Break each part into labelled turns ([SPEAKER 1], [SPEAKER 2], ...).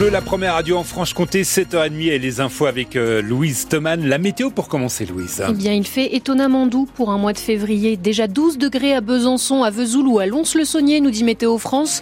[SPEAKER 1] La première radio en Franche-Comté, 7h30 et les infos avec euh, Louise Thoman. La météo pour commencer, Louise.
[SPEAKER 2] Eh bien, il fait étonnamment doux pour un mois de février. Déjà 12 degrés à Besançon, à Vesoul ou à Lons-le-Saunier, nous dit Météo France.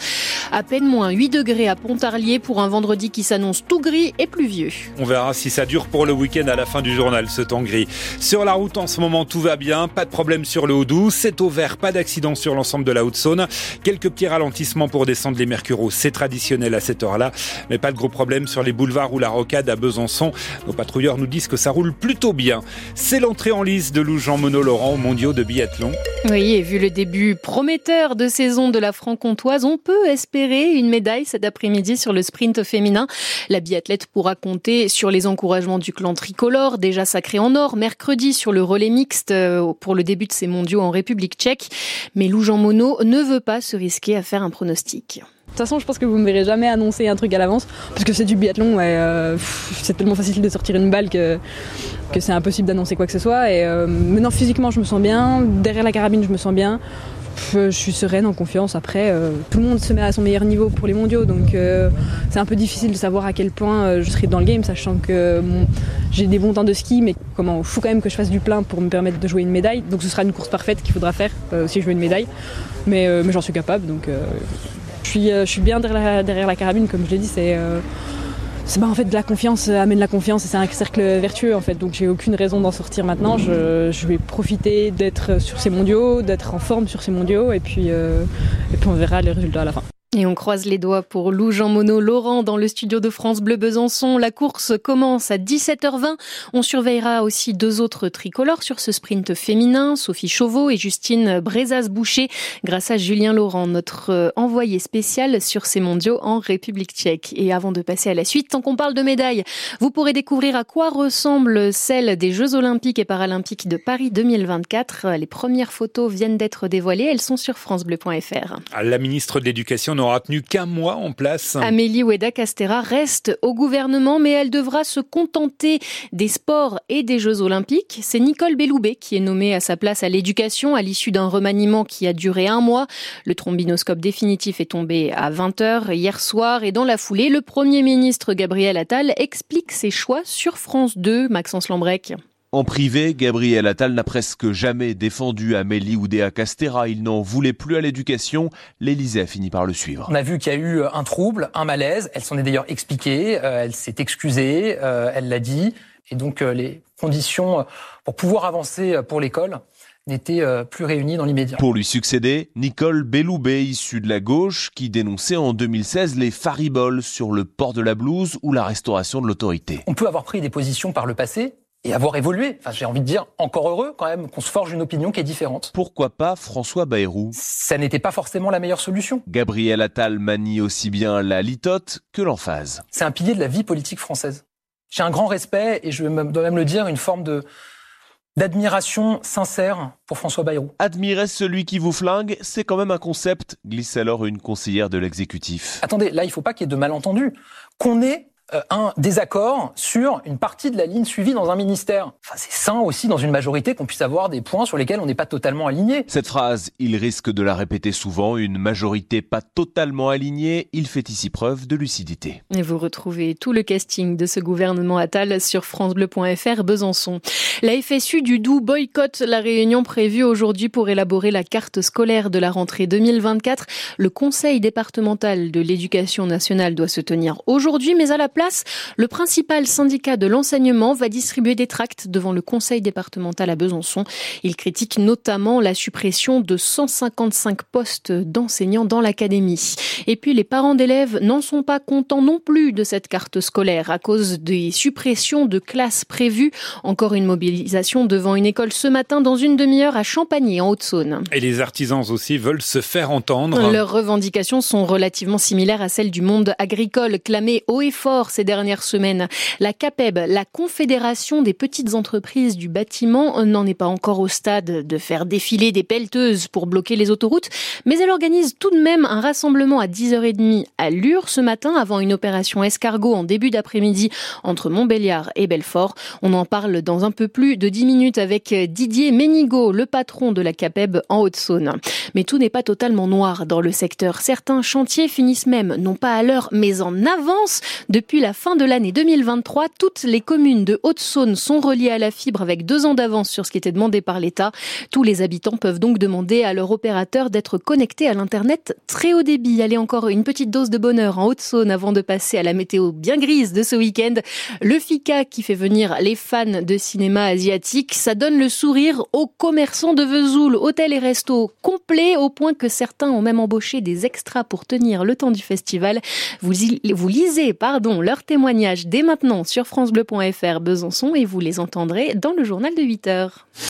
[SPEAKER 2] À peine moins 8 degrés à Pontarlier pour un vendredi qui s'annonce tout gris et pluvieux.
[SPEAKER 1] On verra si ça dure pour le week-end à la fin du journal, ce temps gris. Sur la route, en ce moment, tout va bien. Pas de problème sur le Haut-Doubs. C'est au vert, pas d'accident sur l'ensemble de la Haute-Saône. Quelques petits ralentissements pour descendre les Mercureaux. C'est traditionnel à cette heure-là. Mais pas de gros problèmes sur les boulevards ou la rocade à Besançon. Nos patrouilleurs nous disent que ça roule plutôt bien. C'est l'entrée en lice de Lou Jean Monod Laurent aux mondiaux de biathlon.
[SPEAKER 2] Oui, et vu le début prometteur de saison de la franc-comtoise, on peut espérer une médaille cet après-midi sur le sprint féminin. La biathlète pourra compter sur les encouragements du clan tricolore, déjà sacré en or, mercredi sur le relais mixte euh, pour le début de ces mondiaux en République tchèque. Mais Lou Jean Monod ne veut pas se risquer à faire un pronostic.
[SPEAKER 3] De toute façon, je pense que vous me verrez jamais annoncer un truc à l'avance, parce que c'est du biathlon et euh, c'est tellement facile de sortir une balle que, c'est impossible d'annoncer quoi que ce soit. Et euh, maintenant, physiquement, je me sens bien. Derrière la carabine, je me sens bien. Je suis sereine, en confiance. Après, euh, tout le monde se met à son meilleur niveau pour les mondiaux, donc euh, c'est un peu difficile de savoir à quel point euh, je serai dans le game, sachant que j'ai des bons temps de ski, mais comment, faut quand même que je fasse du plein pour me permettre de jouer une médaille. Donc ce sera une course parfaite qu'il faudra faire si je veux une médaille, mais, mais j'en suis capable. Donc suis, je suis bien derrière la, carabine, comme je l'ai dit, c'est c'est en fait de la confiance amène la confiance et c'est un cercle vertueux en fait. Donc j'ai aucune raison d'en sortir maintenant. Je, je, vais profiter d'être sur ces mondiaux d'être en forme sur ces mondiaux et puis, euh, et puis on verra les résultats à la fin
[SPEAKER 2] et on croise les doigts pour Lou Jean Monod Laurent dans le studio de France Bleu Besançon. La course commence à 17h20. On surveillera aussi deux autres tricolores sur ce sprint féminin, Sophie Chauveau et Justine Brezas-Boucher, grâce à Julien Laurent, notre euh, envoyé spécial sur ces mondiaux en République tchèque. Et avant de passer à la suite, tant qu'on parle de médailles, vous pourrez découvrir à quoi ressemble celle des Jeux Olympiques et Paralympiques de Paris 2024. Les premières photos viennent d'être dévoilées. Elles sont sur francebleu.fr.
[SPEAKER 1] La ministre de l'Éducation n'aura tenu qu'un mois en place.
[SPEAKER 2] Amélie Oueda Castera reste au gouvernement, mais elle devra se contenter des sports et des Jeux Olympiques. C'est Nicole Belloubet qui est nommée à sa place à l'éducation à l'issue d'un remaniement qui a duré un mois. Le trombinoscope définitif est tombé à 20h hier soir et dans la foulée, le Premier ministre Gabriel Attal explique ses choix sur France 2, Maxence Lambrec.
[SPEAKER 4] En privé, Gabriel Attal n'a presque jamais défendu Amélie Oudéa Castera. Il n'en voulait plus à l'éducation. L'Élysée a fini par le suivre.
[SPEAKER 5] On a vu qu'il y a eu un trouble, un malaise. Elle s'en est d'ailleurs expliquée. Euh, elle s'est excusée. Euh, elle l'a dit. Et donc, euh, les conditions pour pouvoir avancer pour l'école n'étaient plus réunies dans l'immédiat.
[SPEAKER 4] Pour lui succéder, Nicole Belloubet, issue de la gauche, qui dénonçait en 2016 les fariboles sur le port de la blouse ou la restauration de l'autorité.
[SPEAKER 5] On peut avoir pris des positions par le passé et avoir évolué. Enfin, j'ai envie de dire encore heureux quand même qu'on se forge une opinion qui est différente.
[SPEAKER 4] Pourquoi pas François Bayrou?
[SPEAKER 5] Ça n'était pas forcément la meilleure solution.
[SPEAKER 4] Gabriel Attal manie aussi bien la litote que l'emphase.
[SPEAKER 5] C'est un pilier de la vie politique française. J'ai un grand respect et je dois même le dire, une forme de d'admiration sincère pour François Bayrou.
[SPEAKER 4] Admirer celui qui vous flingue, c'est quand même un concept, glisse alors une conseillère de l'exécutif.
[SPEAKER 5] Attendez, là il ne faut pas qu'il y ait de malentendus. Qu'on ait un désaccord sur une partie de la ligne suivie dans un ministère. Enfin, c'est sain aussi dans une majorité qu'on puisse avoir des points sur lesquels on n'est pas totalement aligné.
[SPEAKER 4] Cette phrase, il risque de la répéter souvent, une majorité pas totalement alignée, il fait ici preuve de lucidité.
[SPEAKER 2] Et vous retrouvez tout le casting de ce gouvernement Attal sur francebleu.fr Besançon. La FSU du Doubs boycotte la réunion prévue aujourd'hui pour élaborer la carte scolaire de la rentrée 2024. Le conseil départemental de l'éducation nationale doit se tenir aujourd'hui, mais à la place, le principal syndicat de l'enseignement va distribuer des tracts devant le conseil départemental à Besançon. Il critique notamment la suppression de 155 postes d'enseignants dans l'académie. Et puis les parents d'élèves n'en sont pas contents non plus de cette carte scolaire à cause des suppressions de classes prévues. Encore une mobilisation devant une école ce matin dans une demi-heure à Champagny en Haute-Saône.
[SPEAKER 1] Et les artisans aussi veulent se faire entendre.
[SPEAKER 2] Leurs revendications sont relativement similaires à celles du monde agricole, clamées haut et fort ces dernières semaines. La CAPEB, la Confédération des petites entreprises du bâtiment, n'en est pas encore au stade de faire défiler des pelleteuses pour bloquer les autoroutes, mais elle organise tout de même un rassemblement à 10h30 à Lure ce matin avant une opération escargot en début d'après-midi entre Montbéliard et Belfort. On en parle dans un peu plus de 10 minutes avec Didier Ménigaud, le patron de la CAPEB en Haute-Saône. Mais tout n'est pas totalement noir dans le secteur. Certains chantiers finissent même, non pas à l'heure, mais en avance. Depuis la fin de l'année 2023, toutes les communes de Haute-Saône sont reliées à la fibre avec deux ans d'avance sur ce qui était demandé par l'État. Tous les habitants peuvent donc demander à leur opérateur d'être connectés à l'Internet très haut débit. Allez, encore une petite dose de bonheur en Haute-Saône avant de passer à la météo bien grise de ce week-end. Le FICA qui fait venir les fans de cinéma asiatique, ça donne le sourire aux commerçants de Vesoul, hôtels et restos complets au point que certains ont même embauché des extras pour tenir le temps du festival. Vous, vous lisez pardon, leurs témoignages dès maintenant sur francebleu.fr Besançon et vous les entendrez dans le journal de 8 heures.